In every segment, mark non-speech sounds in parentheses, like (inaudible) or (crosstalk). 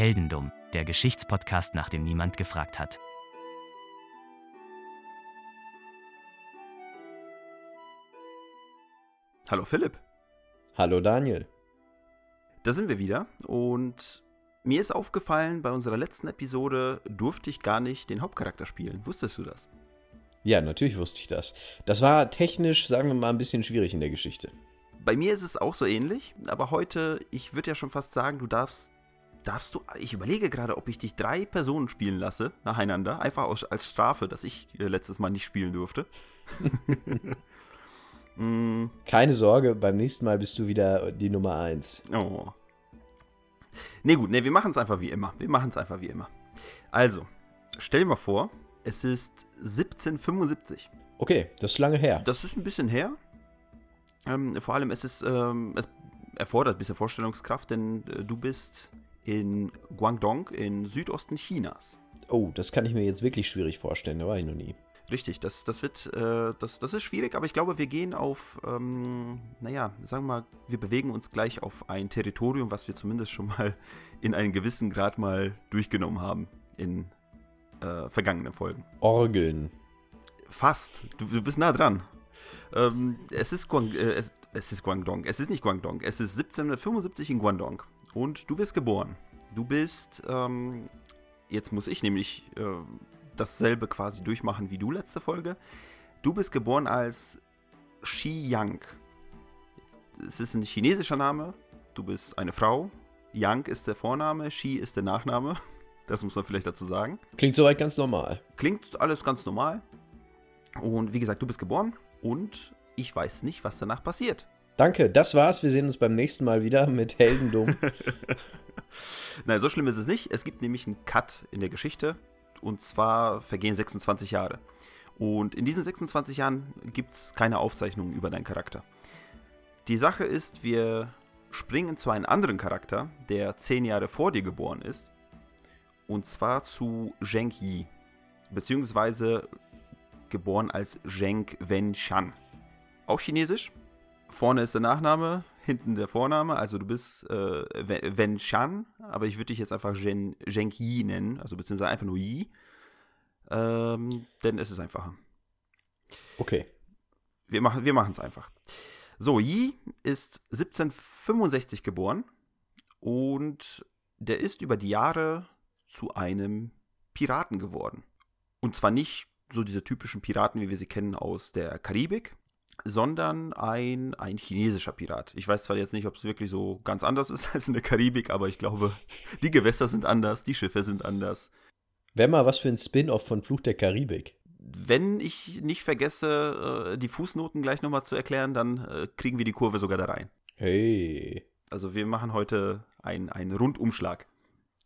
Heldendum, der Geschichtspodcast, nach dem niemand gefragt hat. Hallo Philipp. Hallo Daniel. Da sind wir wieder und mir ist aufgefallen, bei unserer letzten Episode durfte ich gar nicht den Hauptcharakter spielen. Wusstest du das? Ja, natürlich wusste ich das. Das war technisch, sagen wir mal, ein bisschen schwierig in der Geschichte. Bei mir ist es auch so ähnlich, aber heute, ich würde ja schon fast sagen, du darfst, darfst du, ich überlege gerade, ob ich dich drei Personen spielen lasse, nacheinander, einfach aus, als Strafe, dass ich äh, letztes Mal nicht spielen durfte. (laughs) mm. Keine Sorge, beim nächsten Mal bist du wieder die Nummer eins. Oh. Ne, gut, ne, wir machen es einfach wie immer. Wir machen es einfach wie immer. Also, stell dir mal vor, es ist 1775. Okay, das ist lange her. Das ist ein bisschen her. Ähm, vor allem, es ist, ähm, es erfordert ein bisschen Vorstellungskraft, denn äh, du bist in Guangdong in Südosten Chinas. Oh, das kann ich mir jetzt wirklich schwierig vorstellen, da war ich noch nie. Richtig, das, das wird, äh, das, das ist schwierig, aber ich glaube, wir gehen auf, ähm, naja, sagen wir mal, wir bewegen uns gleich auf ein Territorium, was wir zumindest schon mal (laughs) in einem gewissen Grad mal durchgenommen haben in äh, vergangenen Folgen. Orgeln. Fast, du, du bist nah dran. Ähm, es, ist Guang, äh, es, es ist Guangdong, es ist nicht Guangdong, es ist 1775 in Guangdong und du bist geboren. Du bist, ähm, jetzt muss ich nämlich äh, dasselbe quasi durchmachen wie du letzte Folge. Du bist geboren als Shi Yang. Es ist ein chinesischer Name. Du bist eine Frau. Yang ist der Vorname, Shi ist der Nachname. (laughs) Das muss man vielleicht dazu sagen. Klingt soweit ganz normal. Klingt alles ganz normal. Und wie gesagt, du bist geboren und ich weiß nicht, was danach passiert. Danke, das war's. Wir sehen uns beim nächsten Mal wieder mit Heldendum. (laughs) Nein, so schlimm ist es nicht. Es gibt nämlich einen Cut in der Geschichte und zwar vergehen 26 Jahre. Und in diesen 26 Jahren gibt es keine Aufzeichnungen über deinen Charakter. Die Sache ist, wir springen zu einem anderen Charakter, der 10 Jahre vor dir geboren ist. Und zwar zu Zheng Yi. Beziehungsweise geboren als Zheng Wen-Shan. Auch chinesisch. Vorne ist der Nachname, hinten der Vorname. Also du bist äh, Wen-Shan, aber ich würde dich jetzt einfach Zheng Yi nennen. Also beziehungsweise einfach nur Yi. Ähm, denn es ist einfacher. Okay. Wir machen wir es einfach. So, Yi ist 1765 geboren und der ist über die Jahre zu einem Piraten geworden. Und zwar nicht so diese typischen Piraten, wie wir sie kennen aus der Karibik, sondern ein, ein chinesischer Pirat. Ich weiß zwar jetzt nicht, ob es wirklich so ganz anders ist (laughs) als in der Karibik, aber ich glaube, die Gewässer sind anders, die Schiffe sind anders. Wäre mal was für ein Spin-off von Fluch der Karibik. Wenn ich nicht vergesse, äh, die Fußnoten gleich nochmal zu erklären, dann äh, kriegen wir die Kurve sogar da rein. Hey. Also wir machen heute einen Rundumschlag.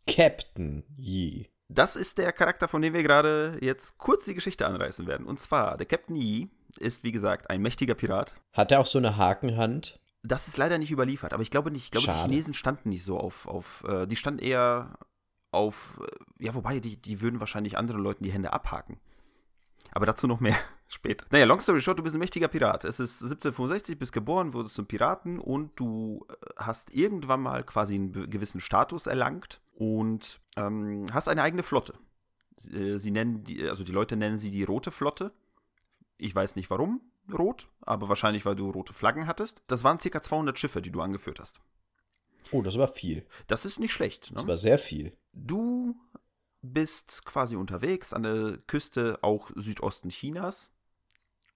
Captain Yi. Das ist der Charakter, von dem wir gerade jetzt kurz die Geschichte anreißen werden. Und zwar, der Captain Yi ist, wie gesagt, ein mächtiger Pirat. Hat er auch so eine Hakenhand? Das ist leider nicht überliefert, aber ich glaube nicht. Ich glaube, Schade. die Chinesen standen nicht so auf, auf äh, die standen eher auf, äh, ja, wobei, die, die würden wahrscheinlich anderen Leuten die Hände abhaken. Aber dazu noch mehr später. Naja, long story short, du bist ein mächtiger Pirat. Es ist 1765, bist geboren, wurdest zum Piraten und du äh, hast irgendwann mal quasi einen gewissen Status erlangt und ähm, hast eine eigene Flotte. Äh, sie nennen die, also die Leute nennen sie die Rote Flotte. Ich weiß nicht warum rot, aber wahrscheinlich, weil du rote Flaggen hattest. Das waren ca. 200 Schiffe, die du angeführt hast. Oh, das war viel. Das ist nicht schlecht. Ne? Das war sehr viel. Du bist quasi unterwegs an der Küste auch Südosten Chinas.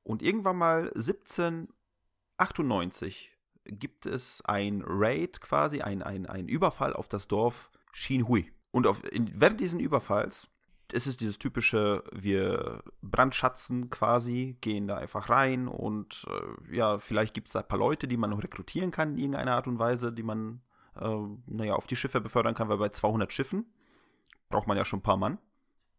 Und irgendwann mal 1798 gibt es ein Raid quasi, ein, ein, ein Überfall auf das Dorf Xinhui. Und auf, in, während diesen Überfalls ist es dieses typische, wir brandschatzen quasi, gehen da einfach rein und äh, ja, vielleicht gibt es da ein paar Leute, die man noch rekrutieren kann in irgendeiner Art und Weise, die man, äh, naja, auf die Schiffe befördern kann, weil bei 200 Schiffen braucht man ja schon ein paar Mann.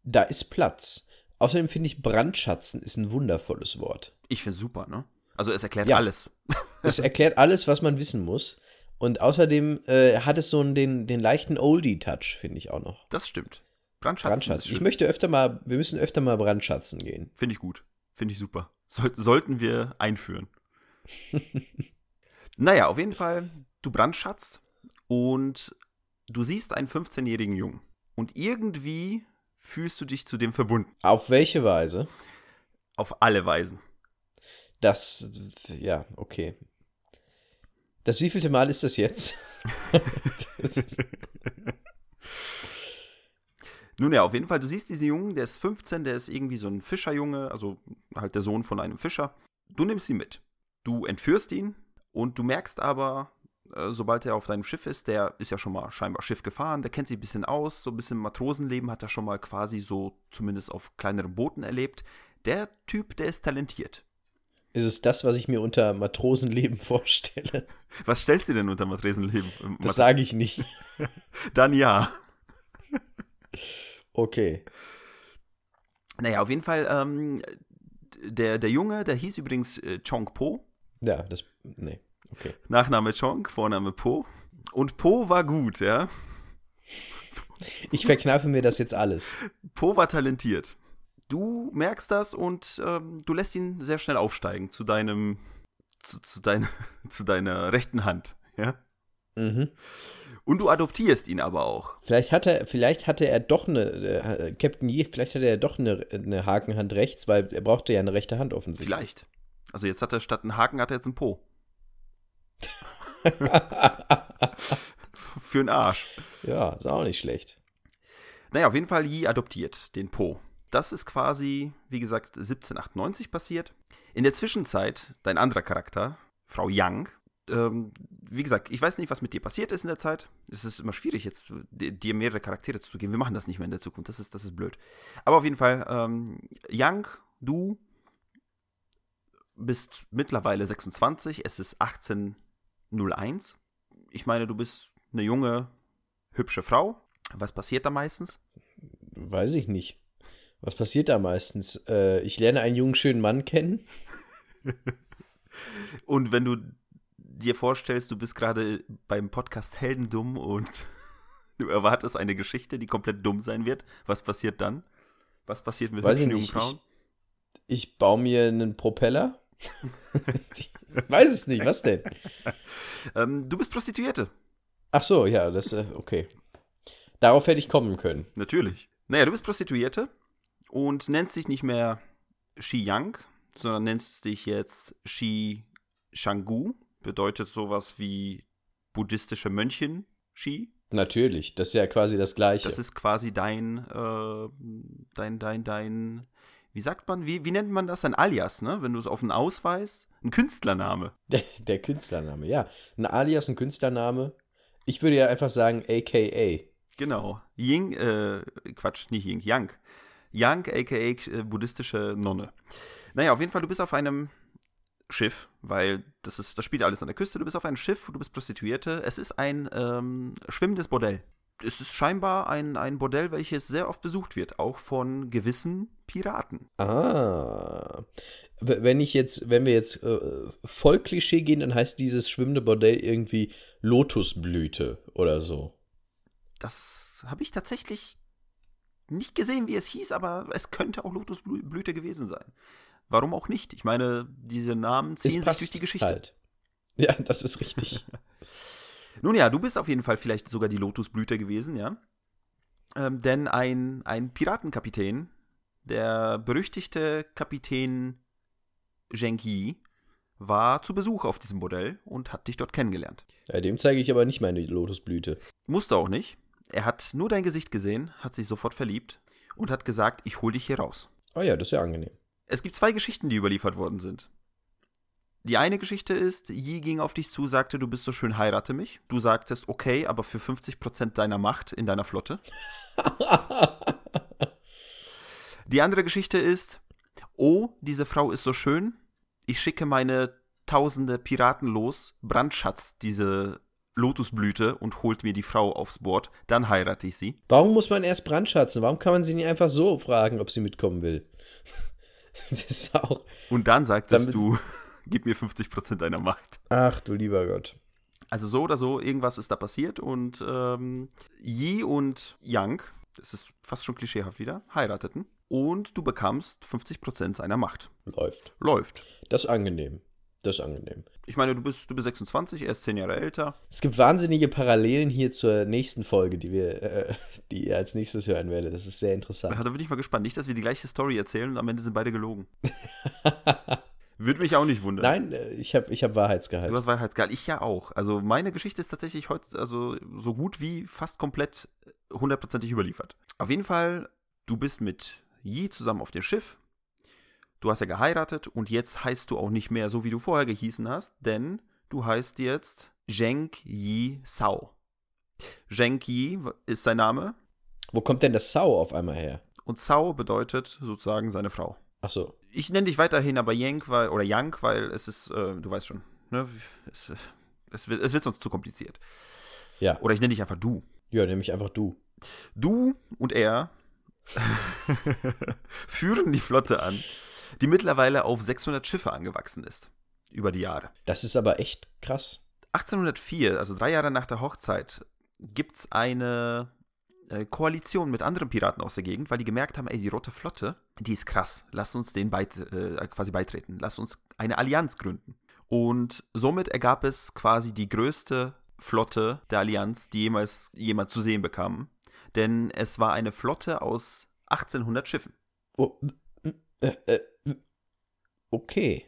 Da ist Platz. Außerdem finde ich, Brandschatzen ist ein wundervolles Wort. Ich finde es super, ne? Also es erklärt ja. alles. (laughs) es erklärt alles, was man wissen muss. Und außerdem äh, hat es so einen, den, den leichten Oldie-Touch, finde ich auch noch. Das stimmt. Brandschatzen. Brandschatzen. Ich möchte öfter mal, wir müssen öfter mal Brandschatzen gehen. Finde ich gut. Finde ich super. Soll, sollten wir einführen. (laughs) naja, auf jeden Fall, du brandschatzt und Du siehst einen 15-jährigen Jungen und irgendwie fühlst du dich zu dem verbunden. Auf welche Weise? Auf alle Weisen. Das, ja, okay. Das wievielte Mal ist das jetzt? das (laughs) ist, Nun ja, auf jeden Fall, du siehst diesen Jungen, der ist 15, der ist irgendwie so ein Fischerjunge, also halt der Sohn von einem Fischer. Du nimmst ihn mit. Du entführst ihn und du merkst aber, sobald er auf deinem Schiff ist, der ist ja schon mal scheinbar Schiff gefahren, der kennt sich ein bisschen aus, so ein bisschen Matrosenleben hat er schon mal quasi so zumindest auf kleineren Booten erlebt. Der Typ, der ist talentiert. ist es das, was ich mir unter Matrosenleben (laughs) vorstelle? Was stellst du denn unter Matrosenleben? Das sage ich nicht. (laughs) Dann ja. Okay. Naja, auf jeden Fall, ähm, der, der Junge, der hieß übrigens äh, Chong Po. Ja, das. Nee. Okay. Nachname Chong, Vorname Po. Und Po war gut, ja. Ich verkneife mir das jetzt alles. Po war talentiert. Du merkst das und ähm, du lässt ihn sehr schnell aufsteigen zu deinem, zu, zu, dein, (laughs) zu deiner rechten Hand, ja. Mhm. Und du adoptierst ihn aber auch. Vielleicht hatte, vielleicht hatte er doch eine, äh, Captain Yi, vielleicht hatte er doch eine, eine Hakenhand rechts, weil er brauchte ja eine rechte Hand offensichtlich. Vielleicht. Also jetzt hat er statt einen Haken hat er jetzt einen Po. (laughs) Für einen Arsch. Ja, ist auch nicht schlecht. Naja, auf jeden Fall Yi adoptiert den Po. Das ist quasi, wie gesagt, 1798 passiert. In der Zwischenzeit, dein anderer Charakter, Frau Yang, ähm, wie gesagt, ich weiß nicht, was mit dir passiert ist in der Zeit. Es ist immer schwierig, jetzt dir mehrere Charaktere zu geben. Wir machen das nicht mehr in der Zukunft. Das ist, das ist blöd. Aber auf jeden Fall, ähm, Yang, du bist mittlerweile 26. Es ist 1801. Ich meine, du bist eine junge, hübsche Frau. Was passiert da meistens? Weiß ich nicht. Was passiert da meistens? Äh, ich lerne einen jungen, schönen Mann kennen. (laughs) Und wenn du dir vorstellst, du bist gerade beim Podcast Heldendumm und (laughs) du erwartest eine Geschichte, die komplett dumm sein wird, was passiert dann? Was passiert mit Weiß hübschen jungen. Frauen? Ich, ich baue mir einen Propeller. (laughs) Weiß es nicht, was denn? Ähm, du bist Prostituierte, Ach so, ja, das, äh, okay. Darauf hätte ich kommen können. natürlich. Naja, du bist Prostituierte und nennst dich nicht mehr Shi Yang, sondern nennst dich jetzt Shi Shangu. Bedeutet sowas wie buddhistische Mönchin Shi. Natürlich, das ist ja quasi das Gleiche. Das ist quasi dein, äh, dein, dein, dein, wie sagt man, wie, wie nennt man das? Ein Alias, ne? Wenn du es auf einen Ausweis, ein Künstlername. (laughs) der, der Künstlername, ja. Ein Alias, ein Künstlername. Ich würde ja einfach sagen AKA. Genau. Ying, äh, Quatsch, nicht Ying, Yang. Yang, aka äh, buddhistische Nonne. Naja, auf jeden Fall, du bist auf einem Schiff, weil das ist, das spielt alles an der Küste. Du bist auf einem Schiff, du bist Prostituierte. Es ist ein ähm, schwimmendes Bordell. Es ist scheinbar ein, ein Bordell, welches sehr oft besucht wird, auch von gewissen Piraten. Ah. Wenn ich jetzt, wenn wir jetzt äh, voll Klischee gehen, dann heißt dieses schwimmende Bordell irgendwie Lotusblüte oder so. Das habe ich tatsächlich nicht gesehen, wie es hieß, aber es könnte auch Lotusblüte gewesen sein. Warum auch nicht? Ich meine, diese Namen ziehen sich durch die Geschichte. Halt. Ja, das ist richtig. (laughs) Nun ja, du bist auf jeden Fall vielleicht sogar die Lotusblüte gewesen, ja. Ähm, denn ein, ein Piratenkapitän, der berüchtigte Kapitän Zheng war zu Besuch auf diesem Modell und hat dich dort kennengelernt. Ja, dem zeige ich aber nicht meine Lotusblüte. Musste auch nicht. Er hat nur dein Gesicht gesehen, hat sich sofort verliebt und hat gesagt, ich hol dich hier raus. Oh ja, das ist ja angenehm. Es gibt zwei Geschichten, die überliefert worden sind. Die eine Geschichte ist, Yi ging auf dich zu, sagte, du bist so schön, heirate mich. Du sagtest, okay, aber für 50% deiner Macht in deiner Flotte. (laughs) Die andere Geschichte ist, oh, diese Frau ist so schön, ich schicke meine tausende Piraten los, Brandschatz diese Lotusblüte und holt mir die Frau aufs Board, dann heirate ich sie. Warum muss man erst brandschatzen? Warum kann man sie nicht einfach so fragen, ob sie mitkommen will? (laughs) Das ist auch. Und dann sagtest Damit- du, gib mir 50% deiner Macht. Ach du lieber Gott. Also so oder so, irgendwas ist da passiert und ähm, Yi und Yang, das ist fast schon klischeehaft wieder, heirateten und du bekamst 50% seiner Macht. Läuft. Läuft. Das ist angenehm. Das ist angenehm. Ich meine, du bist, du bist 26, er ist 10 Jahre älter. Es gibt wahnsinnige Parallelen hier zur nächsten Folge, die wir, äh, die ihr als nächstes hören werdet. Das ist sehr interessant. Da bin ich mal gespannt. Nicht, dass wir die gleiche Story erzählen und am Ende sind beide gelogen. (laughs) Würde mich auch nicht wundern. Nein, äh, ich habe ich hab Wahrheitsgehalt. Du hast Wahrheitsgehalt. Ich ja auch. Also meine Geschichte ist tatsächlich heute also so gut wie fast komplett hundertprozentig überliefert. Auf jeden Fall, du bist mit Yi zusammen auf dem Schiff du hast ja geheiratet und jetzt heißt du auch nicht mehr so, wie du vorher gehießen hast, denn du heißt jetzt Zheng Yi Sao. Zheng Yi ist sein Name. Wo kommt denn das Sao auf einmal her? Und Sao bedeutet sozusagen seine Frau. Ach so. Ich nenne dich weiterhin aber Yang, weil, oder Yang, weil es ist, äh, du weißt schon, ne? es, es, wird, es wird sonst zu kompliziert. Ja. Oder ich nenne dich einfach du. Ja, nehme ich einfach du. Du und er (laughs) führen die Flotte an die mittlerweile auf 600 Schiffe angewachsen ist. Über die Jahre. Das ist aber echt krass. 1804, also drei Jahre nach der Hochzeit, gibt es eine äh, Koalition mit anderen Piraten aus der Gegend, weil die gemerkt haben, ey, die Rote Flotte, die ist krass. Lasst uns denen beit, äh, quasi beitreten. Lasst uns eine Allianz gründen. Und somit ergab es quasi die größte Flotte der Allianz, die jemals jemand zu sehen bekam. Denn es war eine Flotte aus 1800 Schiffen. Oh, äh, äh, okay.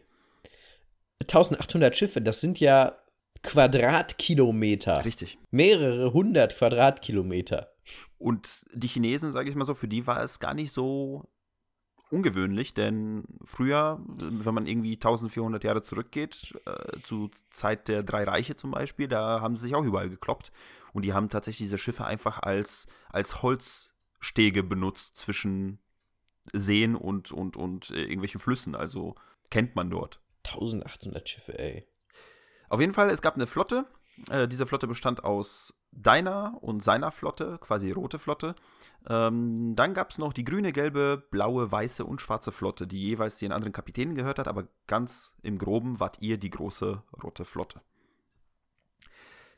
1800 Schiffe, das sind ja Quadratkilometer. Richtig. Mehrere hundert Quadratkilometer. Und die Chinesen, sage ich mal so, für die war es gar nicht so ungewöhnlich, denn früher, wenn man irgendwie 1400 Jahre zurückgeht, äh, zu Zeit der drei Reiche zum Beispiel, da haben sie sich auch überall gekloppt. Und die haben tatsächlich diese Schiffe einfach als, als Holzstege benutzt zwischen Seen und, und, und äh, irgendwelchen Flüssen. Also kennt man dort. 1800 Schiffe, ey. Auf jeden Fall, es gab eine Flotte. Äh, diese Flotte bestand aus deiner und seiner Flotte, quasi rote Flotte. Ähm, dann gab es noch die grüne, gelbe, blaue, weiße und schwarze Flotte, die jeweils den anderen Kapitänen gehört hat, aber ganz im Groben wart ihr die große rote Flotte.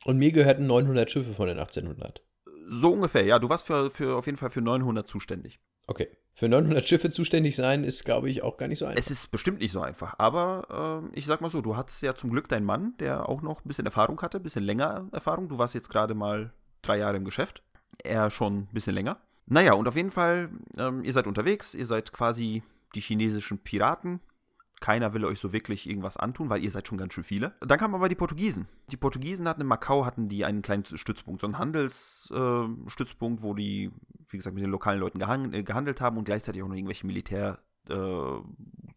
Und mir gehörten 900 Schiffe von den 1800. So ungefähr, ja. Du warst für, für auf jeden Fall für 900 zuständig. Okay. Für 900 Schiffe zuständig sein ist, glaube ich, auch gar nicht so einfach. Es ist bestimmt nicht so einfach. Aber äh, ich sag mal so, du hattest ja zum Glück deinen Mann, der auch noch ein bisschen Erfahrung hatte, ein bisschen länger Erfahrung. Du warst jetzt gerade mal drei Jahre im Geschäft. Er schon ein bisschen länger. Naja, und auf jeden Fall, ähm, ihr seid unterwegs, ihr seid quasi die chinesischen Piraten, keiner will euch so wirklich irgendwas antun, weil ihr seid schon ganz schön viele. Dann kamen aber die Portugiesen. Die Portugiesen hatten in Macau hatten die einen kleinen Stützpunkt, so einen Handelsstützpunkt, äh, wo die, wie gesagt, mit den lokalen Leuten äh, gehandelt haben und gleichzeitig auch noch irgendwelche Militär, äh,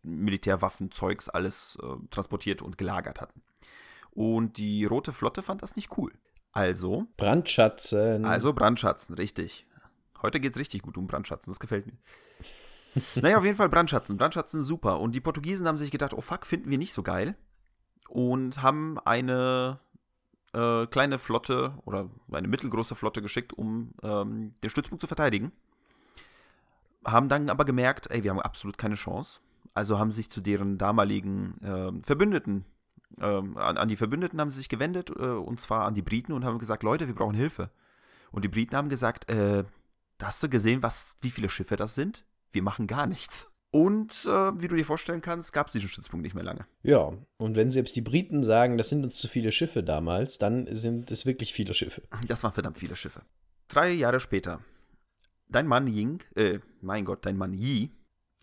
Militärwaffenzeugs alles äh, transportiert und gelagert hatten. Und die Rote Flotte fand das nicht cool. Also. Brandschatzen. Also Brandschatzen, richtig. Heute geht es richtig gut um Brandschatzen, das gefällt mir (laughs) naja, auf jeden Fall Brandschatzen. Brandschatzen super. Und die Portugiesen haben sich gedacht, oh fuck, finden wir nicht so geil. Und haben eine äh, kleine Flotte oder eine mittelgroße Flotte geschickt, um ähm, den Stützpunkt zu verteidigen. Haben dann aber gemerkt, ey, wir haben absolut keine Chance. Also haben sich zu deren damaligen äh, Verbündeten, äh, an, an, die Verbündeten haben sie sich gewendet, äh, und zwar an die Briten und haben gesagt, Leute, wir brauchen Hilfe. Und die Briten haben gesagt, äh, hast du gesehen, was, wie viele Schiffe das sind? Wir machen gar nichts. Und äh, wie du dir vorstellen kannst, gab es diesen Stützpunkt nicht mehr lange. Ja, und wenn selbst die Briten sagen, das sind uns zu viele Schiffe damals, dann sind es wirklich viele Schiffe. Das waren verdammt viele Schiffe. Drei Jahre später, dein Mann Ying, äh, mein Gott, dein Mann Yi,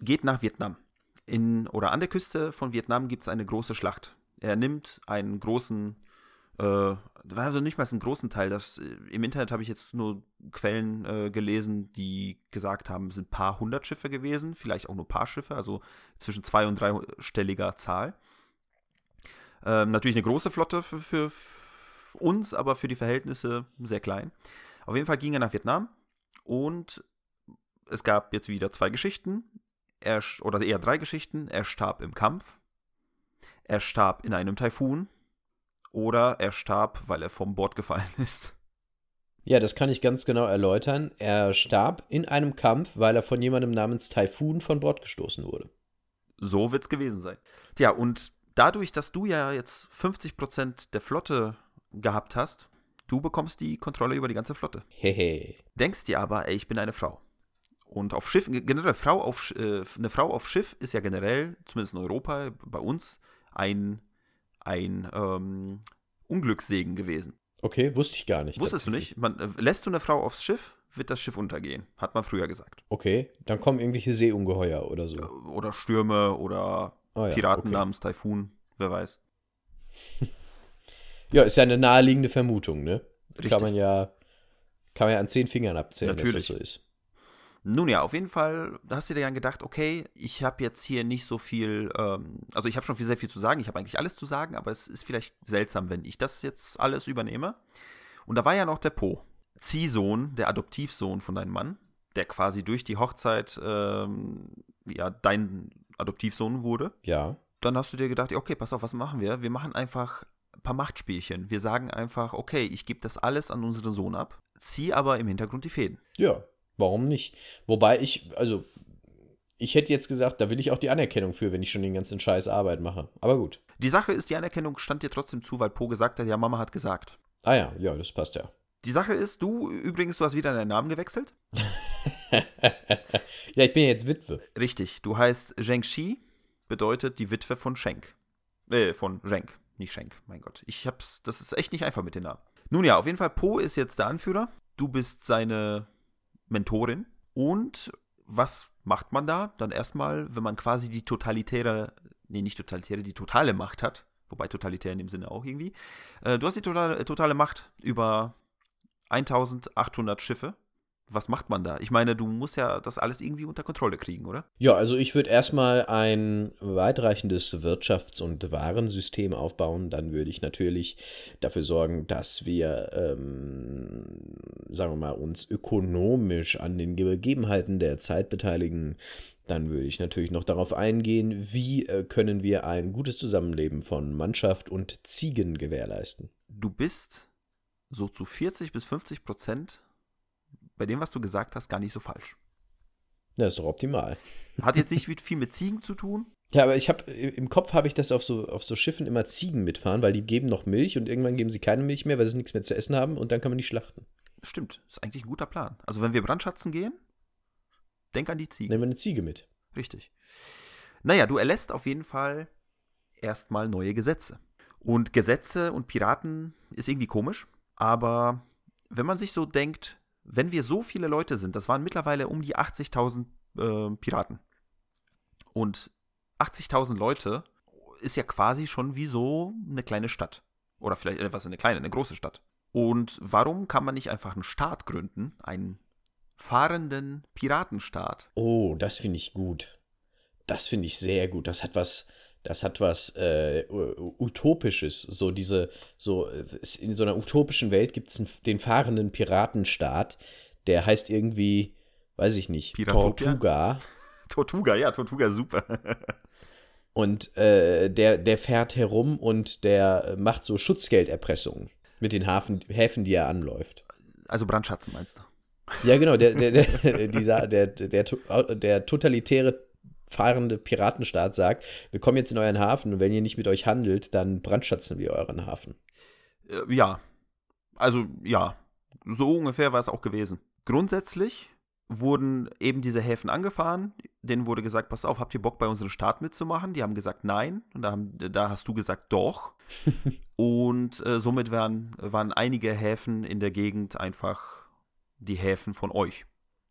geht nach Vietnam. In, oder an der Küste von Vietnam gibt es eine große Schlacht. Er nimmt einen großen äh, also nicht mal einen großen Teil. Das, äh, Im Internet habe ich jetzt nur Quellen äh, gelesen, die gesagt haben, es sind ein paar hundert Schiffe gewesen, vielleicht auch nur ein paar Schiffe, also zwischen zwei- und dreistelliger Zahl. Ähm, natürlich eine große Flotte für, für, uns, aber für die Verhältnisse sehr klein. Auf jeden Fall ging er nach Vietnam und es gab jetzt wieder zwei Geschichten, er, oder eher drei Geschichten. Er starb im Kampf, er starb in einem Taifun oder er starb, weil er vom Bord gefallen (laughs) ist. Ja, das kann ich ganz genau erläutern. Er starb in einem Kampf, weil er von jemandem namens Typhoon von Bord gestoßen wurde. So wird's gewesen sein. Tja, und dadurch, dass du ja jetzt 50% der Flotte gehabt hast, du bekommst die Kontrolle über die ganze Flotte. Hehe. Denkst dir aber, ey, ich bin eine Frau. Und auf Schiff, generell Frau auf, äh, eine Frau auf Schiff ist ja generell, zumindest in Europa, bei uns, ein ein ähm, Unglückssegen gewesen. Okay, wusste ich gar nicht. Wusstest du nicht? Man, äh, lässt du eine Frau aufs Schiff, wird das Schiff untergehen. Hat man früher gesagt. Okay, dann kommen irgendwelche Seeungeheuer oder so. Oder Stürme oder Ah ja, Piraten okay. namens Taifun, wer weiß. (laughs) Ja, ist ja eine naheliegende Vermutung, ne? Richtig. Kann man ja, kann man ja an zehn Fingern abzählen, Natürlich. dass das so ist. Nun ja, auf jeden Fall, da hast du dir dann gedacht, okay, ich habe jetzt hier nicht so viel, ähm, also ich habe schon viel, sehr viel zu sagen, ich habe eigentlich alles zu sagen, aber es ist vielleicht seltsam, wenn ich das jetzt alles übernehme. Und da war ja noch der Po, Ziehsohn, der Adoptivsohn von deinem Mann, der quasi durch die Hochzeit ähm, ja dein Adoptivsohn wurde. Ja. Dann hast du dir gedacht, okay, pass auf, was machen wir? Wir machen einfach ein paar Machtspielchen. Wir sagen einfach, okay, ich gebe das alles an unseren Sohn ab, zieh aber im Hintergrund die Fäden. Ja, warum nicht? Wobei ich, also, ich hätte jetzt gesagt, da will ich auch die Anerkennung für, wenn ich schon den ganzen Scheiß Arbeit mache. Aber gut. Die Sache ist, die Anerkennung stand dir trotzdem zu, weil Po gesagt hat, ja, Mama hat gesagt. Ah ja, ja, das passt ja. Die Sache ist, du übrigens, du hast wieder deinen Namen gewechselt. (laughs) ja, ich bin ja jetzt Witwe. Richtig, du heißt Zheng Shi, bedeutet die Witwe von Schenk. Äh, von Zheng, nicht Schenk, mein Gott. Ich hab's, das ist echt nicht einfach mit den Namen. Nun ja, auf jeden Fall, Po ist jetzt der Anführer. Du bist seine Mentorin. Und was macht man da? Dann erstmal, wenn man quasi die totalitäre, nee, nicht totalitäre, die totale Macht hat, wobei totalitär in dem Sinne auch irgendwie. Äh, du hast die totale, totale Macht über 1800 Schiffe. Was macht man da? Ich meine, du musst ja das alles irgendwie unter Kontrolle kriegen, oder? Ja, also ich würde erstmal ein weitreichendes Wirtschafts- und Warensystem aufbauen. Dann würde ich natürlich dafür sorgen, dass wir, ähm, sagen wir mal, uns ökonomisch an den Gegebenheiten der Zeit beteiligen. Dann würde ich natürlich noch darauf eingehen, wie äh, können wir ein gutes Zusammenleben von Mannschaft und Ziegen gewährleisten. Du bist so zu 40 bis 50 Prozent bei dem, was du gesagt hast, gar nicht so falsch. Das ist doch optimal. Hat jetzt nicht viel mit Ziegen zu tun. Ja, aber ich habe im Kopf habe ich das auf so, auf so Schiffen immer Ziegen mitfahren, weil die geben noch Milch und irgendwann geben sie keine Milch mehr, weil sie nichts mehr zu essen haben und dann kann man die schlachten. Stimmt, ist eigentlich ein guter Plan. Also wenn wir brandschatzen gehen, denk an die Ziegen. Nehmen wir eine Ziege mit. Richtig. Naja, du erlässt auf jeden Fall erstmal neue Gesetze. Und Gesetze und Piraten ist irgendwie komisch, aber wenn man sich so denkt, wenn wir so viele Leute sind, das waren mittlerweile um die 80.000 äh, Piraten. Und 80.000 Leute ist ja quasi schon wie so eine kleine Stadt. Oder vielleicht etwas eine kleine, eine große Stadt. Und warum kann man nicht einfach einen Staat gründen, einen fahrenden Piratenstaat? Oh, das finde ich gut. Das finde ich sehr gut. Das hat was, das hat was äh, Utopisches. So diese, so in so einer utopischen Welt gibt es den fahrenden Piratenstaat, der heißt irgendwie, weiß ich nicht, Piratopia? Tortuga. (laughs) Tortuga, ja, Tortuga, super. (laughs) Und äh, der, der fährt herum und der macht so Schutzgelderpressungen mit den Hafen, Häfen, die er anläuft. Also Brandschatzen meinst du? Ja, genau, der, der, der, (laughs) dieser, der, der, der, der totalitäre fahrende Piratenstaat sagt, wir kommen jetzt in euren Hafen und wenn ihr nicht mit euch handelt, dann brandschatzen wir euren Hafen. Äh, ja. Also, ja. So ungefähr war es auch gewesen. Grundsätzlich wurden eben diese Häfen angefahren. Denen wurde gesagt, pass auf, habt ihr Bock bei unserem Staat mitzumachen? Die haben gesagt, nein. Und da, haben, da hast du gesagt, doch. (laughs) und äh, somit waren, waren einige Häfen in der Gegend einfach die Häfen von euch.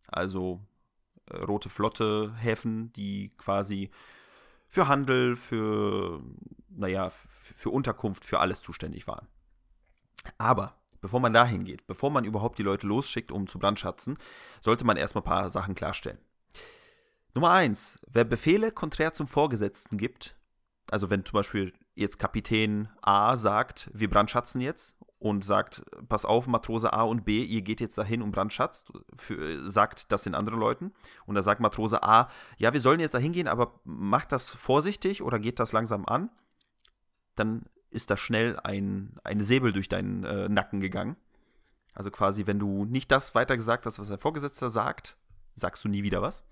Also Rote Flotte Häfen, die quasi für Handel, für, naja, für Unterkunft, für alles zuständig waren. Aber bevor man dahin geht, bevor man überhaupt die Leute losschickt, um zu brandschatzen, sollte man erstmal ein paar Sachen klarstellen. Nummer eins, wer Befehle konträr zum Vorgesetzten gibt, also wenn zum Beispiel jetzt Kapitän A sagt, wir brandschatzen jetzt und sagt, pass auf, Matrose A und B, ihr geht jetzt dahin und brandschatzt, für, sagt das den anderen Leuten. Und da sagt Matrose A, ja, wir sollen jetzt dahin gehen, aber macht das vorsichtig oder geht das langsam an. Dann ist da schnell ein, ein Säbel durch deinen äh, Nacken gegangen. Also quasi, wenn du nicht das weitergesagt hast, was dein Vorgesetzter sagt, sagst du nie wieder was.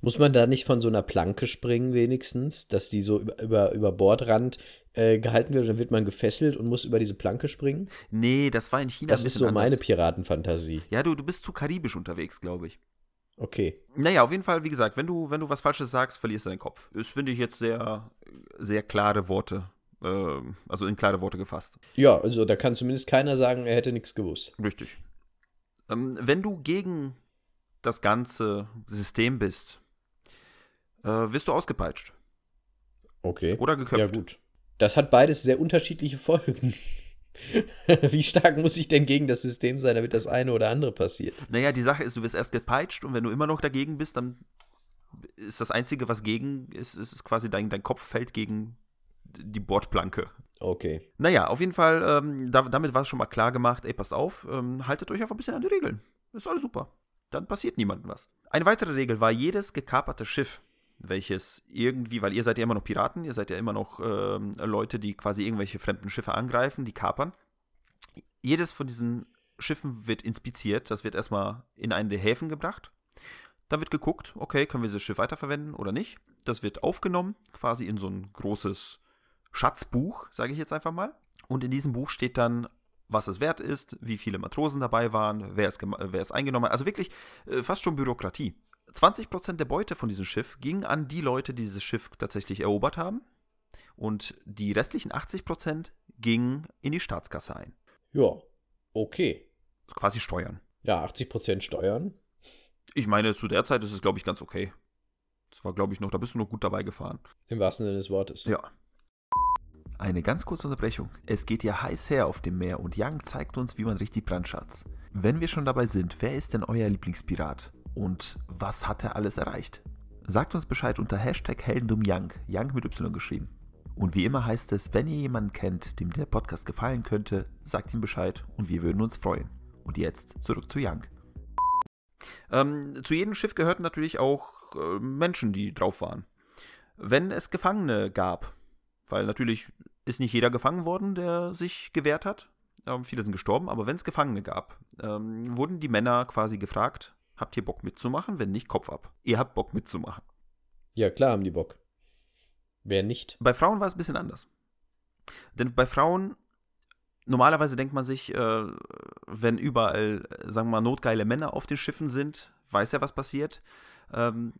Muss man da nicht von so einer Planke springen, wenigstens, dass die so über, über, über Bordrand äh, gehalten wird, dann wird man gefesselt und muss über diese Planke springen? Nee, das war in China Das ist so meine anders. Piratenfantasie. Ja, du, du bist zu karibisch unterwegs, glaube ich. Okay. Naja, auf jeden Fall, wie gesagt, wenn du, wenn du was Falsches sagst, verlierst du deinen Kopf. Das finde ich jetzt sehr, sehr klare Worte Äh, also in klare Worte gefasst. Ja, also da kann zumindest keiner sagen, er hätte nichts gewusst. Richtig. Ähm, wenn du gegen das ganze System bist, äh, wirst du ausgepeitscht. Okay. Oder geköpft. Ja, gut. Das hat beides sehr unterschiedliche Folgen. (laughs) Wie stark muss ich denn gegen das System sein, damit das eine oder andere passiert? Naja, die Sache ist, du wirst erst gepeitscht und wenn du immer noch dagegen bist, dann ist das Einzige, was gegen ist, ist, ist quasi dein, dein Kopf fällt gegen die Bordplanke. Okay. Naja, auf jeden Fall, ähm, da, damit war es schon mal klar gemacht, ey, passt auf, ähm, haltet euch einfach ein bisschen an die Regeln. Ist alles super. Dann passiert niemandem was. Eine weitere Regel war, jedes gekaperte Schiff, welches irgendwie, weil ihr seid ja immer noch Piraten, ihr seid ja immer noch ähm, Leute, die quasi irgendwelche fremden Schiffe angreifen, die kapern. Jedes von diesen Schiffen wird inspiziert, das wird erstmal in einen der Häfen gebracht. Dann wird geguckt, okay, können wir dieses Schiff weiterverwenden oder nicht. Das wird aufgenommen, quasi in so ein großes Schatzbuch, sage ich jetzt einfach mal. Und in diesem Buch steht dann, was es wert ist, wie viele Matrosen dabei waren, wer es, wer es eingenommen hat. Also wirklich äh, fast schon Bürokratie. 20% der Beute von diesem Schiff ging an die Leute, die dieses Schiff tatsächlich erobert haben. Und die restlichen 80% gingen in die Staatskasse ein. Ja, okay. Quasi Steuern. Ja, 80% Steuern. Ich meine, zu der Zeit ist es, glaube ich, ganz okay. Das war, glaube ich, noch, da bist du noch gut dabei gefahren. Im wahrsten Sinne des Wortes. Ja. Eine ganz kurze Unterbrechung. Es geht ja heiß her auf dem Meer und Young zeigt uns, wie man richtig brandschatzt. Wenn wir schon dabei sind, wer ist denn euer Lieblingspirat? Und was hat er alles erreicht? Sagt uns Bescheid unter Hashtag Heldendum Young, Young mit Y geschrieben. Und wie immer heißt es, wenn ihr jemanden kennt, dem der Podcast gefallen könnte, sagt ihm Bescheid und wir würden uns freuen. Und jetzt zurück zu Young. Ähm, zu jedem Schiff gehörten natürlich auch äh, Menschen, die drauf waren. Wenn es Gefangene gab, weil natürlich ist nicht jeder gefangen worden, der sich gewehrt hat. Ähm, viele sind gestorben, aber wenn es Gefangene gab, ähm, wurden die Männer quasi gefragt, habt ihr Bock mitzumachen? Wenn nicht, Kopf ab. Ihr habt Bock mitzumachen. Ja, klar haben die Bock. Wer nicht? Bei Frauen war es ein bisschen anders. Denn bei Frauen, normalerweise denkt man sich, äh, wenn überall, sagen wir mal, notgeile Männer auf den Schiffen sind, weiß ja, was passiert. Ähm,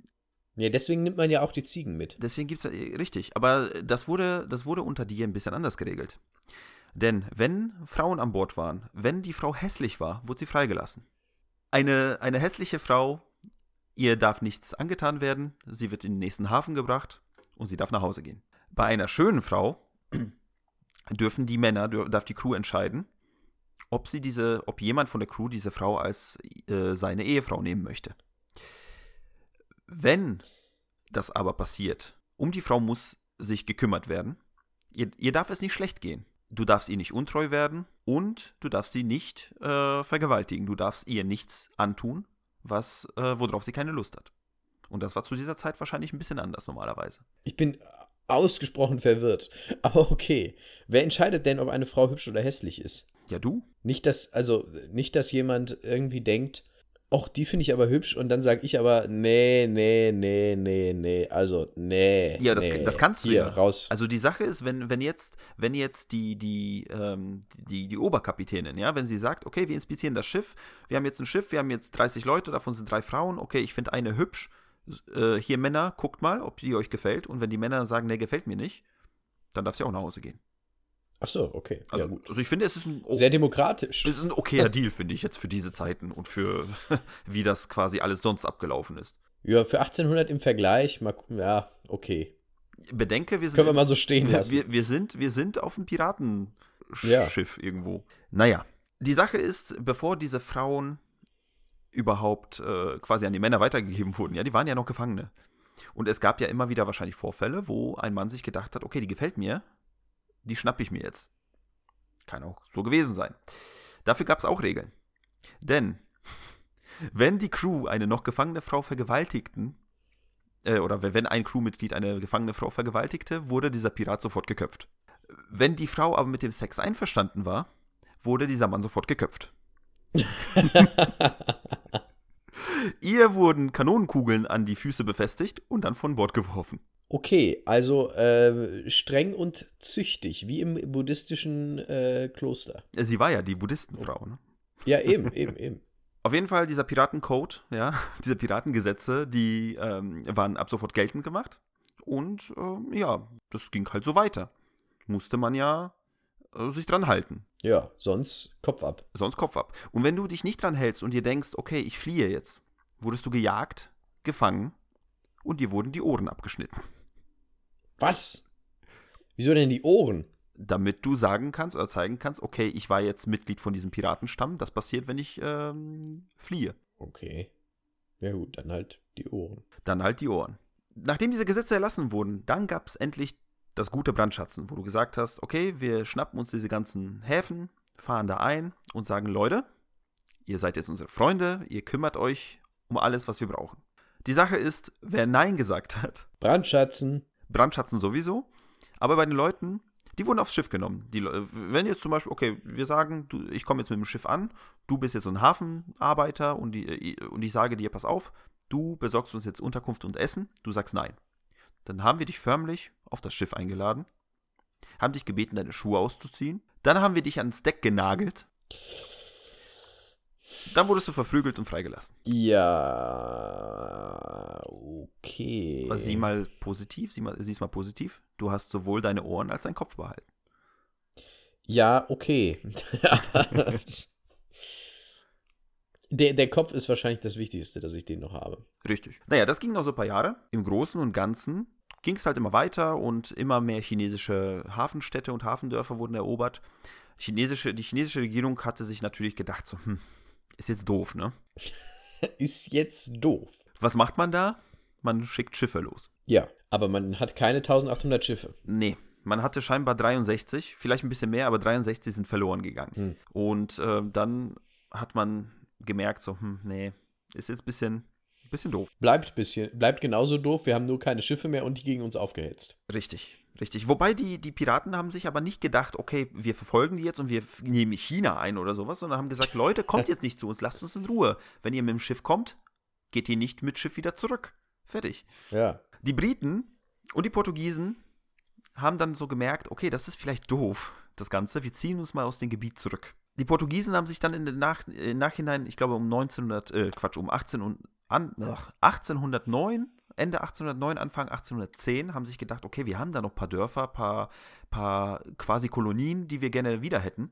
ja, deswegen nimmt man ja auch die Ziegen mit. Deswegen gibt es richtig. Aber das wurde, das wurde unter dir ein bisschen anders geregelt. Denn wenn Frauen an Bord waren, wenn die Frau hässlich war, wurde sie freigelassen. Eine, eine hässliche Frau, ihr darf nichts angetan werden, sie wird in den nächsten Hafen gebracht und sie darf nach Hause gehen. Bei einer schönen Frau (clears throat) dürfen die Männer, darf die Crew entscheiden, ob sie diese, ob jemand von der Crew diese Frau als äh, seine Ehefrau nehmen möchte. Wenn das aber passiert, um die Frau muss sich gekümmert werden. Ihr, ihr darf es nicht schlecht gehen. Du darfst ihr nicht untreu werden und du darfst sie nicht äh, vergewaltigen. Du darfst ihr nichts antun, was, äh, worauf sie keine Lust hat. Und das war zu dieser Zeit wahrscheinlich ein bisschen anders normalerweise. Ich bin ausgesprochen verwirrt. (laughs) Aber okay. Wer entscheidet denn, ob eine Frau hübsch oder hässlich ist? Ja, du? Nicht, dass, also, nicht, dass jemand irgendwie denkt, ach, die finde ich aber hübsch und dann sage ich aber, nee, nee, nee, nee, nee, also, nee. Ja, das, nee. das kannst du Hier, ja. raus. Also die Sache ist, wenn, wenn jetzt, wenn jetzt die, die, ähm, die, die Oberkapitänin, ja, wenn sie sagt, okay, wir inspizieren das Schiff, wir haben jetzt ein Schiff, wir haben jetzt 30 Leute, davon sind drei Frauen, okay, ich finde eine hübsch, äh, hier Männer, guckt mal, ob die euch gefällt und wenn die Männer sagen, nee, gefällt mir nicht, dann darf sie auch nach Hause gehen. Ach so, okay. Also, ja, gut. also ich finde, es ist ein, Sehr demokratisch. es ist ein okayer Deal, finde ich, jetzt für diese Zeiten und für (laughs) wie das quasi alles sonst abgelaufen ist. Ja, für 1800 im Vergleich, mal, gucken, ja, okay. Bedenke, wir sind, Können wir mal so stehen lassen. wir, wir, sind, wir sind auf einem Piratenschiff Ja. irgendwo. Naja, die Sache ist, bevor diese Frauen überhaupt äh, quasi an die Männer weitergegeben wurden, ja, die waren ja noch Gefangene. Und es gab ja immer wieder wahrscheinlich Vorfälle, wo ein Mann sich gedacht hat, okay, die gefällt mir, die schnapp ich mir jetzt. Kann auch so gewesen sein. Dafür gab es auch Regeln. Denn (laughs) wenn die Crew eine noch gefangene Frau vergewaltigten, äh, oder wenn ein Crewmitglied eine gefangene Frau vergewaltigte, wurde dieser Pirat sofort geköpft. Wenn die Frau aber mit dem Sex einverstanden war, wurde dieser Mann sofort geköpft. (laughs) Ihr wurden Kanonenkugeln an die Füße befestigt und dann von Bord geworfen. Okay, also äh, streng und züchtig, wie im buddhistischen äh, Kloster. Sie war ja die Buddhistenfrau, ne? Ja, eben, eben, (laughs) eben. Auf jeden Fall dieser Piratencode, ja, (laughs) diese Piratengesetze, die ähm, waren ab sofort geltend gemacht. Und ähm, ja, das ging halt so weiter. musste man ja äh, sich dran halten. Ja, sonst Kopf ab. Sonst Kopf ab. Und wenn du dich nicht dran hältst und dir denkst, okay, ich fliehe jetzt, wurdest du gejagt, gefangen und dir wurden die Ohren abgeschnitten. Was? Wieso denn die Ohren? Damit du sagen kannst oder zeigen kannst, okay, ich war jetzt Mitglied von diesem Piratenstamm. Das passiert, wenn ich ähm, fliehe. Okay. Ja gut, dann halt die Ohren. Dann halt die Ohren. Nachdem diese Gesetze erlassen wurden, dann gab es endlich das gute Brandschatzen, wo du gesagt hast, okay, wir schnappen uns diese ganzen Häfen, fahren da ein und sagen, Leute, ihr seid jetzt unsere Freunde, ihr kümmert euch um alles, was wir brauchen. Die Sache ist, wer Nein gesagt hat, Brandschatzen. Brandschatzen sowieso, aber bei den Leuten, die wurden aufs Schiff genommen. Die, wenn jetzt zum Beispiel, okay, wir sagen, du, ich komme jetzt mit dem Schiff an, du bist jetzt so ein Hafenarbeiter und, die, und ich sage dir, pass auf, du besorgst uns jetzt Unterkunft und Essen, du sagst nein. Dann haben wir dich förmlich auf das Schiff eingeladen, haben dich gebeten, deine Schuhe auszuziehen. Dann haben wir dich ans Deck genagelt. Dann wurdest du verprügelt und freigelassen. Ja, okay. Also sieh mal positiv, sieh mal, sieh's mal positiv. Du hast sowohl deine Ohren als deinen Kopf behalten. Ja, okay. (laughs) der, der Kopf ist wahrscheinlich das Wichtigste, dass ich den noch habe. Richtig. Naja, das ging noch so ein paar Jahre. Im Großen und Ganzen ging es halt immer weiter und immer mehr chinesische Hafenstädte und Hafendörfer wurden erobert. Chinesische, die chinesische Regierung hatte sich natürlich gedacht, so, hm, ist jetzt doof, ne? (laughs) ist jetzt doof. Was macht man da? Man schickt Schiffe los. Ja, aber man hat keine 1800 Schiffe. Nee, man hatte scheinbar 63, vielleicht ein bisschen mehr, aber 63 sind verloren gegangen. Hm. Und äh, dann hat man gemerkt, so, hm, nee, ist jetzt ein bisschen, bisschen doof. Bleibt, bisschen, bleibt genauso doof, wir haben nur keine Schiffe mehr und die gegen uns aufgehetzt. Richtig, richtig. Wobei die, die Piraten haben sich aber nicht gedacht, okay, wir verfolgen die jetzt und wir nehmen China ein oder sowas, sondern haben gesagt, Leute, kommt jetzt nicht zu uns, lasst uns in Ruhe. Wenn ihr mit dem Schiff kommt, geht ihr nicht mit Schiff wieder zurück. Fertig. Ja. Die Briten und die Portugiesen haben dann so gemerkt, okay, das ist vielleicht doof, das Ganze. Wir ziehen uns mal aus dem Gebiet zurück. Die Portugiesen haben sich dann in den Nach im Nachhinein, ich glaube um 1900, äh, Quatsch, um 18 und an, ach, 1809, Ende 1809, Anfang 1810, haben sich gedacht, okay, wir haben da noch ein paar Dörfer, paar, paar quasi Kolonien, die wir gerne wieder hätten.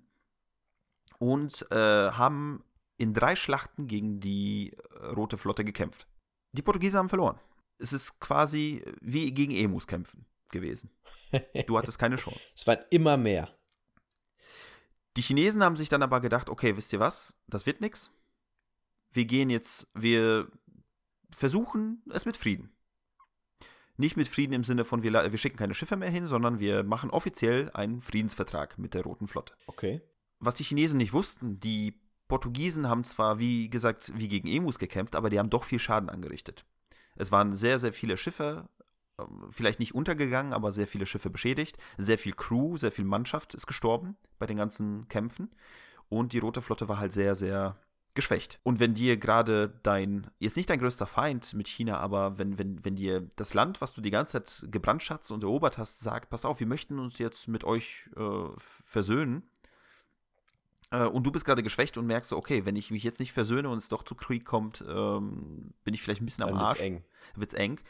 Und äh, haben in drei Schlachten gegen die äh, Rote Flotte gekämpft. Die Portugiesen haben verloren. Es ist quasi wie gegen Emus kämpfen gewesen. Du (laughs) hattest keine Chance. es waren immer mehr. Die Chinesen haben sich dann aber gedacht, okay, wisst ihr was, das wird nichts. Wir gehen jetzt, wir versuchen es mit Frieden. Nicht mit Frieden im Sinne von, wir, wir schicken keine Schiffe mehr hin, sondern wir machen offiziell einen Friedensvertrag mit der Roten Flotte. Okay. Was die Chinesen nicht wussten, die Portugiesen haben zwar, wie gesagt, wie gegen Emus gekämpft, aber die haben doch viel Schaden angerichtet. Es waren sehr, sehr viele Schiffe, ähm, vielleicht nicht untergegangen, aber sehr viele Schiffe beschädigt. Sehr viel Crew, sehr viel Mannschaft ist gestorben bei den ganzen Kämpfen. Und die Rote Flotte war halt sehr, sehr geschwächt. Und wenn dir gerade dein, jetzt nicht dein größter Feind mit China, aber wenn, wenn, wenn dir das Land, was du die ganze Zeit gebrandschatzt und erobert hast, sagt, pass auf, wir möchten uns jetzt mit euch äh, versöhnen, äh, und du bist gerade geschwächt und merkst, okay, wenn ich mich jetzt nicht versöhne und es doch zu Krieg kommt, ähm, bin ich vielleicht ein bisschen am Dann Arsch. wird's eng. Wird's eng.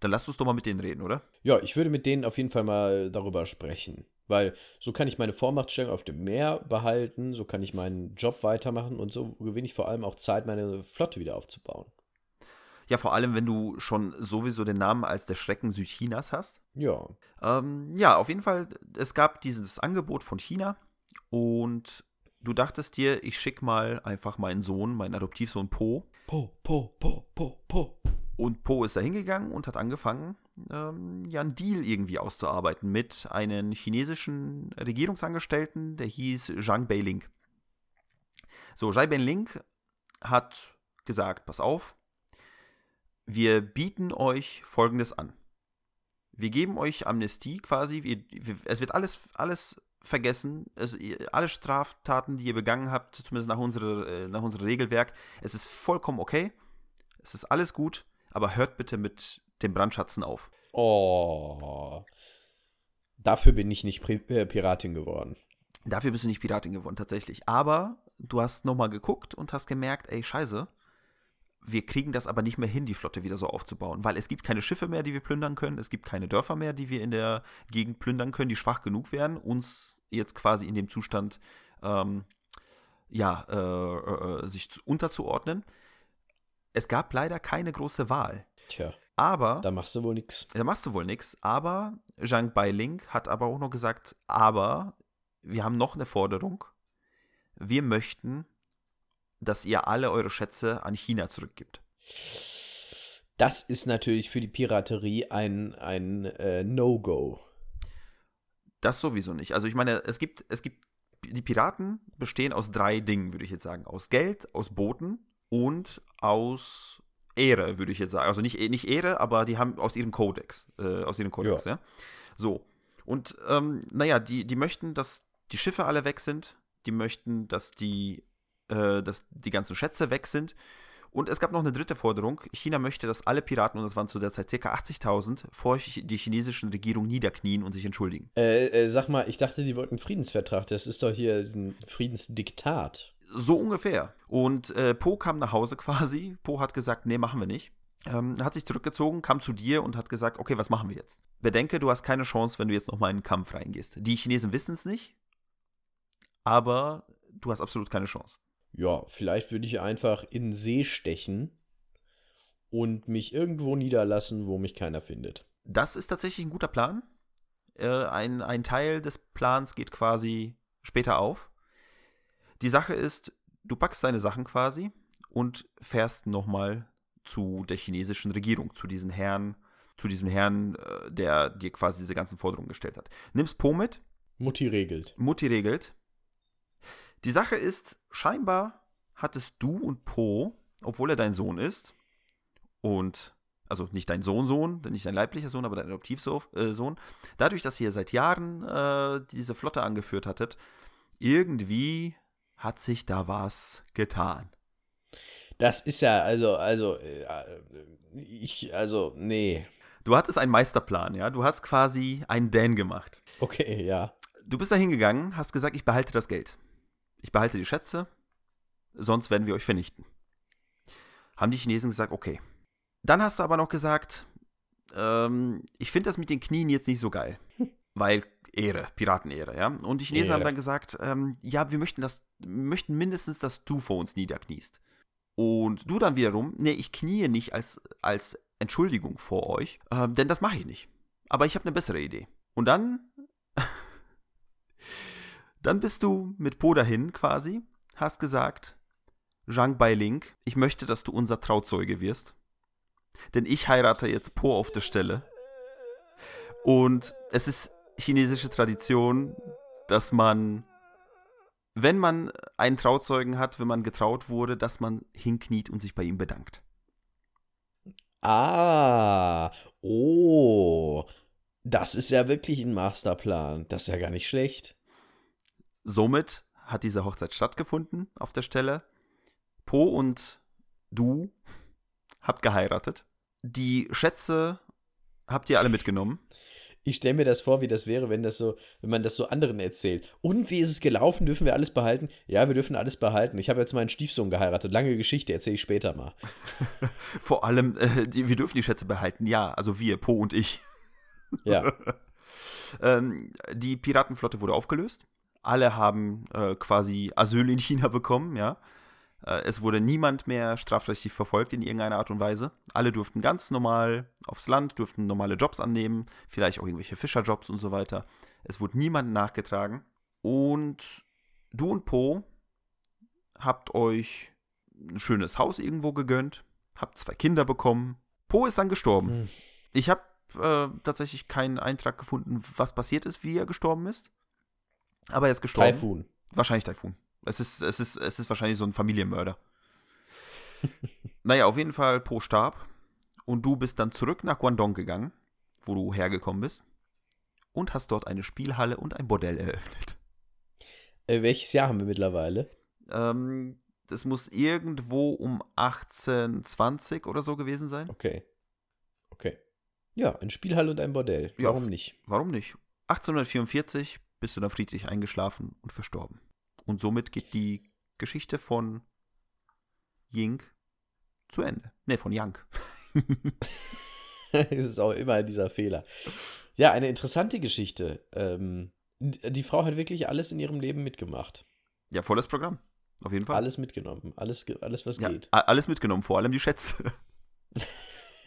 Dann lass uns doch mal mit denen reden, oder? Ja, ich würde mit denen auf jeden Fall mal darüber sprechen. Weil so kann ich meine Vormachtstellung auf dem Meer behalten, so kann ich meinen Job weitermachen und so gewinne ich vor allem auch Zeit, meine Flotte wieder aufzubauen. Ja, vor allem, wenn du schon sowieso den Namen als der Schrecken Südchinas hast. Ja. Ähm, ja, auf jeden Fall, es gab dieses Angebot von China und du dachtest dir, ich schicke mal einfach meinen Sohn, meinen Adoptivsohn Po. Po, po, po, po, po. Und Po ist da hingegangen und hat angefangen, ähm, ja, einen Deal irgendwie auszuarbeiten mit einem chinesischen Regierungsangestellten, der hieß Zhang Beiling. So, Zhang Beiling hat gesagt, pass auf, wir bieten euch Folgendes an. Wir geben euch Amnestie quasi, wir, wir, es wird alles, alles vergessen, es, alle Straftaten, die ihr begangen habt, zumindest nach, unserer, äh, nach unserem Regelwerk, es ist vollkommen okay, es ist alles gut, aber hört bitte mit dem Brandschatzen auf. Oh. Dafür bin ich nicht Pri äh, Piratin geworden. Dafür bist du nicht Piratin geworden, tatsächlich. Aber du hast nochmal geguckt und hast gemerkt, ey, scheiße, wir kriegen das aber nicht mehr hin, die Flotte wieder so aufzubauen, weil es gibt keine Schiffe mehr, die wir plündern können, es gibt keine Dörfer mehr, die wir in der Gegend plündern können, die schwach genug wären, uns jetzt quasi in dem Zustand ähm, ja, äh, äh, sich zu, unterzuordnen. Es gab leider keine große Wahl. Tja. Aber. Da machst du wohl nichts. Da machst du wohl nichts. Aber Zhang Bailing hat aber auch noch gesagt, aber wir haben noch eine Forderung. Wir möchten, dass ihr alle eure Schätze an China zurückgibt. Das ist natürlich für die Piraterie ein, ein äh, No-Go. Das sowieso nicht. Also ich meine, es gibt, es gibt, die Piraten bestehen aus drei Dingen, würde ich jetzt sagen. Aus Geld, aus Booten und aus Ehre, würde ich jetzt sagen. Also nicht, nicht Ehre, aber die haben aus ihrem Kodex, äh, aus ihrem Kodex, ja. ja? So. Und ähm, naja, die, die möchten, dass die Schiffe alle weg sind. Die möchten, dass die, äh, dass die ganzen Schätze weg sind. Und es gab noch eine dritte Forderung. China möchte, dass alle Piraten, und das waren zu der Zeit ca. 80.000, vor die chinesischen Regierung niederknien und sich entschuldigen. Äh, äh, sag mal, ich dachte, die wollten einen Friedensvertrag. Das ist doch hier ein Friedensdiktat. So ungefähr. Und äh, Po kam nach Hause (laughs) quasi. Po hat gesagt, nee, machen wir nicht. Ähm, hat sich zurückgezogen, kam zu dir und hat gesagt, okay, was machen wir jetzt? Bedenke, du hast keine Chance, wenn du jetzt nochmal in den Kampf reingehst. Die Chinesen wissen es nicht, aber du hast absolut keine Chance. Ja, vielleicht würde ich einfach in den See stechen und mich irgendwo niederlassen, wo mich keiner findet. Das ist tatsächlich ein guter Plan. Äh, ein, ein Teil des Plans geht quasi später auf. Die Sache ist, du packst deine Sachen quasi und fährst nochmal zu der chinesischen Regierung, zu diesen Herren, zu diesem Herrn, äh, der dir quasi diese ganzen Forderungen gestellt hat. Nimmst Po mit. Mutti regelt. Mutti regelt. Die Sache ist, scheinbar hattest du und Po, obwohl er dein Sohn ist, und also nicht dein Sohn-Sohn, nicht dein leiblicher Sohn, aber dein Adoptivsohn, äh, dadurch, dass ihr seit Jahren äh, diese Flotte angeführt hattet, irgendwie hat sich da was getan. Das ist ja, also, also, äh, ich, also, nee. Du hattest einen Meisterplan, ja? Du hast quasi einen Dan gemacht. Okay, ja. Du bist da hingegangen, hast gesagt, ich behalte das Geld. Ich behalte die Schätze, sonst werden wir euch vernichten. Haben die Chinesen gesagt, okay. Dann hast du aber noch gesagt, ähm, ich finde das mit den Knien jetzt nicht so geil. (laughs) Weil Ehre, Piratenehre, ja. Und die Chinesen Ehre. haben dann gesagt, ähm, ja, wir möchten das, möchten mindestens, dass du vor uns niederkniest. Und du dann wiederum, nee, ich knie nicht als, als Entschuldigung vor euch, ähm, denn das mache ich nicht. Aber ich habe eine bessere Idee. Und dann, (laughs) dann bist du mit Po dahin quasi, hast gesagt, Zhang Bailing, ich möchte, dass du unser Trauzeuge wirst. Denn ich heirate jetzt Po auf der Stelle. Und es ist chinesische Tradition, dass man wenn man einen Trauzeugen hat, wenn man getraut wurde, dass man hinkniet und sich bei ihm bedankt. Ah, oh, das ist ja wirklich ein Masterplan. Das ist ja gar nicht schlecht. Somit hat diese Hochzeit stattgefunden auf der Stelle. Po und du habt geheiratet. Die Schätze habt ihr alle mitgenommen ich stelle mir das vor, wie das wäre, wenn das so, wenn man das so anderen erzählt. Und wie ist es gelaufen? Dürfen wir alles behalten? Ja, wir dürfen alles behalten. Ich habe jetzt meinen Stiefsohn geheiratet. Lange Geschichte, erzähle ich später mal. (laughs) Vor allem, äh, die, wir dürfen die Schätze behalten. Ja, also wir, Po und ich. Ja. (laughs) ähm, die Piratenflotte wurde aufgelöst. Alle haben äh, quasi Asyl in China bekommen, ja. Äh, es wurde niemand mehr strafrechtlich verfolgt in irgendeiner Art und Weise. Alle durften ganz normal aufs Land, durften normale Jobs annehmen, vielleicht auch irgendwelche Fischerjobs und so weiter. Es wurde niemand nachgetragen. Und du und Po habt euch ein schönes Haus irgendwo gegönnt, habt zwei Kinder bekommen. Po ist dann gestorben. Hm. Ich habe äh, tatsächlich keinen Eintrag gefunden, was passiert ist, wie er gestorben ist. Aber er ist gestorben. Taifun. Wahrscheinlich Taifun. Es ist, es ist, es ist wahrscheinlich so ein Familienmörder. (laughs) naja, auf jeden Fall Po starb. Und du bist dann zurück nach Guangdong gegangen, wo du hergekommen bist. Und hast dort eine Spielhalle und ein Bordell eröffnet. Äh, welches Jahr haben wir mittlerweile? Ähm, das muss irgendwo um 1820 oder so gewesen sein. Okay. Okay. Ja, ein Spielhalle und ein Bordell. Warum ja, nicht? Warum nicht? 1844 bist du dann friedlich eingeschlafen und verstorben. Und somit geht die Geschichte von Ying zu Ende. Ne, von Young. (laughs) das ist auch immer dieser Fehler. Ja, eine interessante Geschichte. Ähm, die Frau hat wirklich alles in ihrem Leben mitgemacht. Ja, volles Programm. Auf jeden Fall. Alles mitgenommen. Alles, alles was ja, geht. Alles mitgenommen, vor allem die Schätze. (laughs)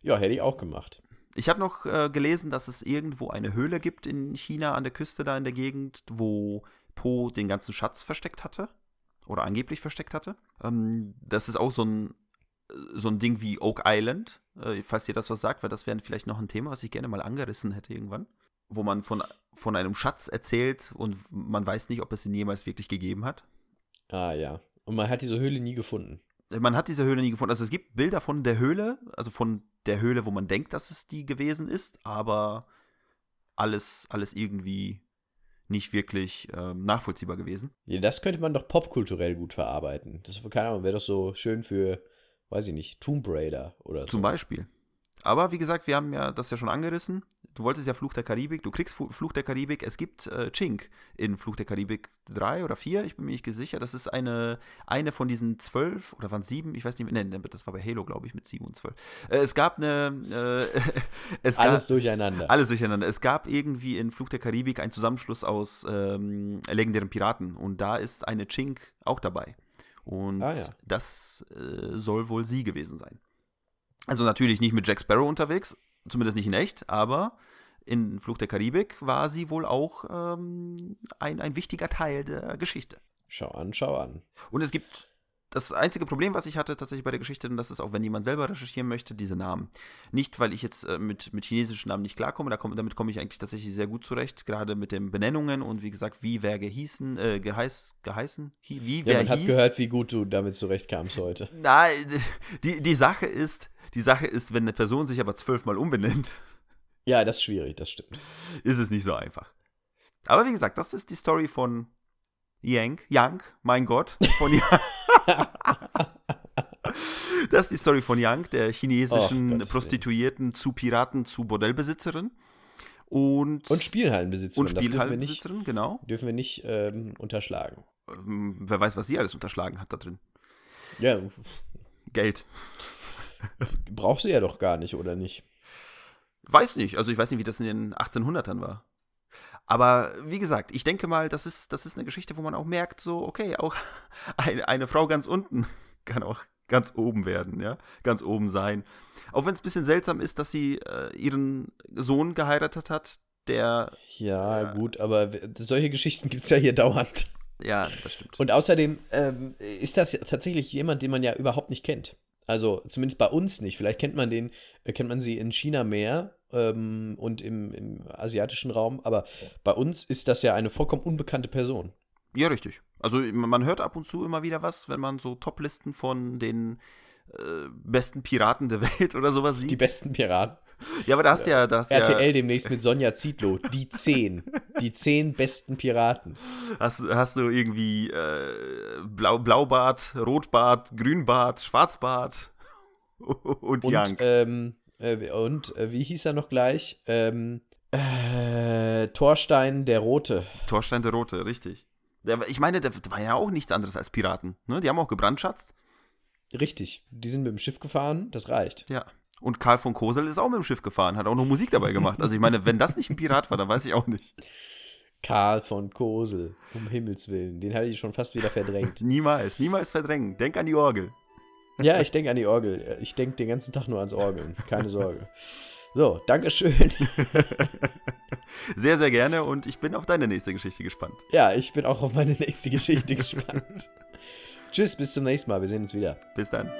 ja, hätte ich auch gemacht. Ich habe noch äh, gelesen, dass es irgendwo eine Höhle gibt in China an der Küste da in der Gegend, wo Po den ganzen Schatz versteckt hatte. Oder angeblich versteckt hatte. Ähm, das ist auch so ein, so ein Ding wie Oak Island, äh, falls dir das was sagt, weil das wäre vielleicht noch ein Thema, was ich gerne mal angerissen hätte irgendwann. Wo man von, von einem Schatz erzählt und man weiß nicht, ob es ihn jemals wirklich gegeben hat. Ah ja. Und man hat diese Höhle nie gefunden. Man hat diese Höhle nie gefunden. Also es gibt Bilder von der Höhle, also von der Höhle, wo man denkt, dass es die gewesen ist, aber alles, alles irgendwie nicht wirklich ähm, nachvollziehbar gewesen. Ja, das könnte man doch popkulturell gut verarbeiten. Das, keine Ahnung, wäre doch so schön für, weiß ich nicht, Tomb Raider oder so. Zum Beispiel. Aber wie gesagt, wir haben ja das ja schon angerissen. Du wolltest ja Fluch der Karibik, du kriegst Fluch der Karibik. Es gibt äh, Chink in Fluch der Karibik 3 oder 4, ich bin mir nicht sicher. Das ist eine, eine von diesen zwölf oder waren es sieben, ich weiß nicht mehr. Nein, das war bei Halo, glaube ich, mit sieben und zwölf. Äh, es gab eine. Äh, (laughs) es alles durcheinander. Alles durcheinander. Es gab irgendwie in Fluch der Karibik einen Zusammenschluss aus ähm, legendären Piraten und da ist eine Chink auch dabei. Und ah, ja. das äh, soll wohl sie gewesen sein. Also natürlich nicht mit Jack Sparrow unterwegs, zumindest nicht in echt, aber in Fluch der Karibik war sie wohl auch ähm, ein, ein wichtiger Teil der Geschichte. Schau an, schau an. Und es gibt das einzige Problem, was ich hatte tatsächlich bei der Geschichte, und das ist auch, wenn jemand selber recherchieren möchte, diese Namen. Nicht, weil ich jetzt äh, mit, mit chinesischen Namen nicht klarkomme, da komm, damit komme ich eigentlich tatsächlich sehr gut zurecht, gerade mit den Benennungen und wie gesagt, wie wer gehießen, äh, geheiß, geheißen, wie wer ja, man hieß. hat gehört, wie gut du damit zurechtkamst heute. Nein, die, die Sache ist, die Sache ist, wenn eine Person sich aber zwölfmal umbenennt. (laughs) Ja, das ist schwierig, das stimmt. Ist es nicht so einfach. Aber wie gesagt, das ist die Story von Yang, Yang, mein Gott, von Yang. (laughs) das ist die Story von Yang, der chinesischen oh, Prostituierten zu Piraten zu Bordellbesitzerin. Und, und Spielhallenbesitzerin. Und Spielhallenbesitzerin, nicht, genau. Dürfen wir nicht ähm, unterschlagen. Ähm, wer weiß, was sie alles unterschlagen hat da drin. Ja. Geld. Braucht sie ja doch gar nicht, oder nicht? Weiß nicht. Also ich weiß nicht, wie das in den 1800ern war. Aber wie gesagt, ich denke mal, das ist, das ist eine Geschichte, wo man auch merkt, so, okay, auch (laughs) eine, eine Frau ganz unten (laughs) kann auch ganz oben werden, ja, ganz oben sein. Auch wenn es ein bisschen seltsam ist, dass sie äh, ihren Sohn geheiratet hat, der. Ja, äh, gut, aber solche Geschichten gibt es ja hier dauernd. Ja, das stimmt. Und außerdem ähm, ist das ja tatsächlich jemand, den man ja überhaupt nicht kennt. Also zumindest bei uns nicht. Vielleicht kennt man den, äh, kennt man sie in China mehr ähm, und im, im, asiatischen Raum, aber bei uns ist das ja eine vollkommen unbekannte Person. Ja, richtig. Also man hört ab und zu immer wieder was, wenn man so Toplisten von den äh, besten Piraten der (laughs) Welt oder sowas sieht. Die besten Piraten. Ja, aber da hast ja. Da hast RTL ja, demnächst mit Sonja Zietlow. Die zehn. Die zehn besten Piraten. Hast, hast du irgendwie äh, Blau, Blaubart, Rotbart, Grünbart, Schwarzbart (laughs) und, und Young. Ähm, äh, und äh, wie hieß er noch gleich? Ähm, äh, Torstein der Rote. Torstein der Rote, richtig. Der, ich meine, der, der war ja auch nichts anderes als Piraten. Ne? Die haben auch gebrandschatzt. Richtig. Die sind mit dem Schiff gefahren, das reicht. Ja. Und Karl von Kosel ist auch mit dem Schiff gefahren, hat auch noch Musik dabei gemacht. Also ich meine, wenn das nicht ein Pirat war, dann weiß ich auch nicht. Karl von Kosel, um Himmels Willen. Den hatte ich schon fast wieder verdrängt. (laughs) niemals, niemals verdrängen. Denk an die Orgel. Ja, ich denke an die Orgel. Ich denke den ganzen Tag nur ans Orgeln. Keine Sorge. So, Dankeschön. (laughs) Sehr, sehr gerne und ich bin auf deine nächste Geschichte gespannt. Ja, ich bin auch auf meine nächste Geschichte (laughs) gespannt. Tschüss, bis zum nächsten Mal. Wir sehen uns wieder. Bis dann.